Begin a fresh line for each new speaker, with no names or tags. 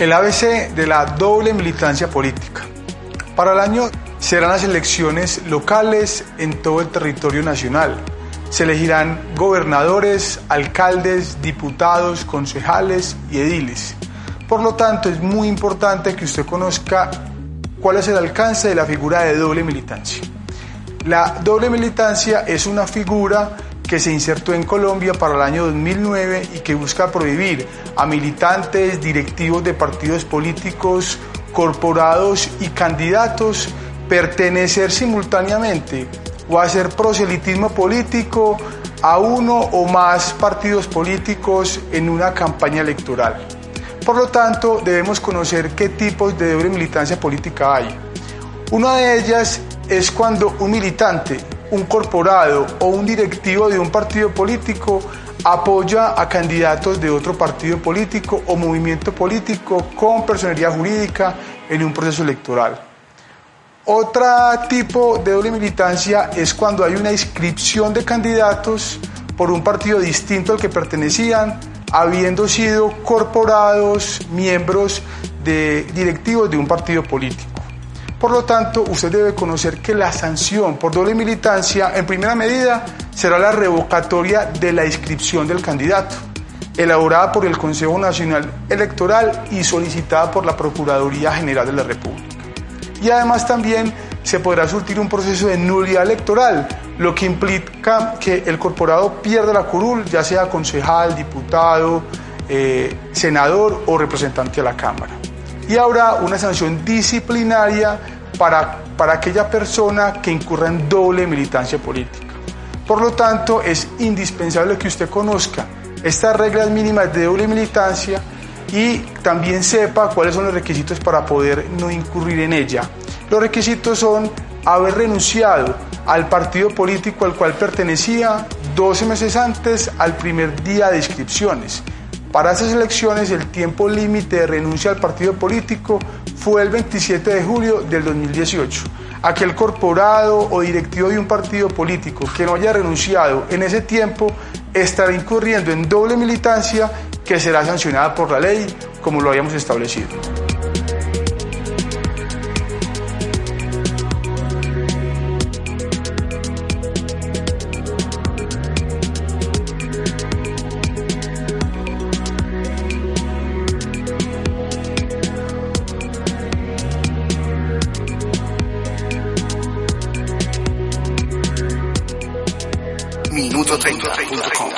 El ABC de la doble militancia política. Para el año serán las elecciones locales en todo el territorio nacional. Se elegirán gobernadores, alcaldes, diputados, concejales y ediles. Por lo tanto, es muy importante que usted conozca cuál es el alcance de la figura de doble militancia. La doble militancia es una figura que se insertó en Colombia para el año 2009 y que busca prohibir a militantes, directivos de partidos políticos, corporados y candidatos pertenecer simultáneamente o hacer proselitismo político a uno o más partidos políticos en una campaña electoral. Por lo tanto, debemos conocer qué tipos de doble militancia política hay. Una de ellas es cuando un militante, un corporado o un directivo de un partido político apoya a candidatos de otro partido político o movimiento político con personalidad jurídica en un proceso electoral. Otro tipo de doble militancia es cuando hay una inscripción de candidatos por un partido distinto al que pertenecían, habiendo sido corporados, miembros de directivos de un partido político. Por lo tanto, usted debe conocer que la sanción por doble militancia, en primera medida, será la revocatoria de la inscripción del candidato, elaborada por el Consejo Nacional Electoral y solicitada por la Procuraduría General de la República. Y además también se podrá surtir un proceso de nulidad electoral, lo que implica que el corporado pierda la curul, ya sea concejal, diputado, eh, senador o representante de la Cámara y habrá una sanción disciplinaria para, para aquella persona que incurra en doble militancia política. Por lo tanto, es indispensable que usted conozca estas reglas mínimas de doble militancia y también sepa cuáles son los requisitos para poder no incurrir en ella. Los requisitos son haber renunciado al partido político al cual pertenecía 12 meses antes al primer día de inscripciones para esas elecciones el tiempo límite de renuncia al partido político fue el 27 de julio del 2018. Aquel corporado o directivo de un partido político que no haya renunciado en ese tiempo estará incurriendo en doble militancia que será sancionada por la ley como lo habíamos establecido.
Minuto 30.com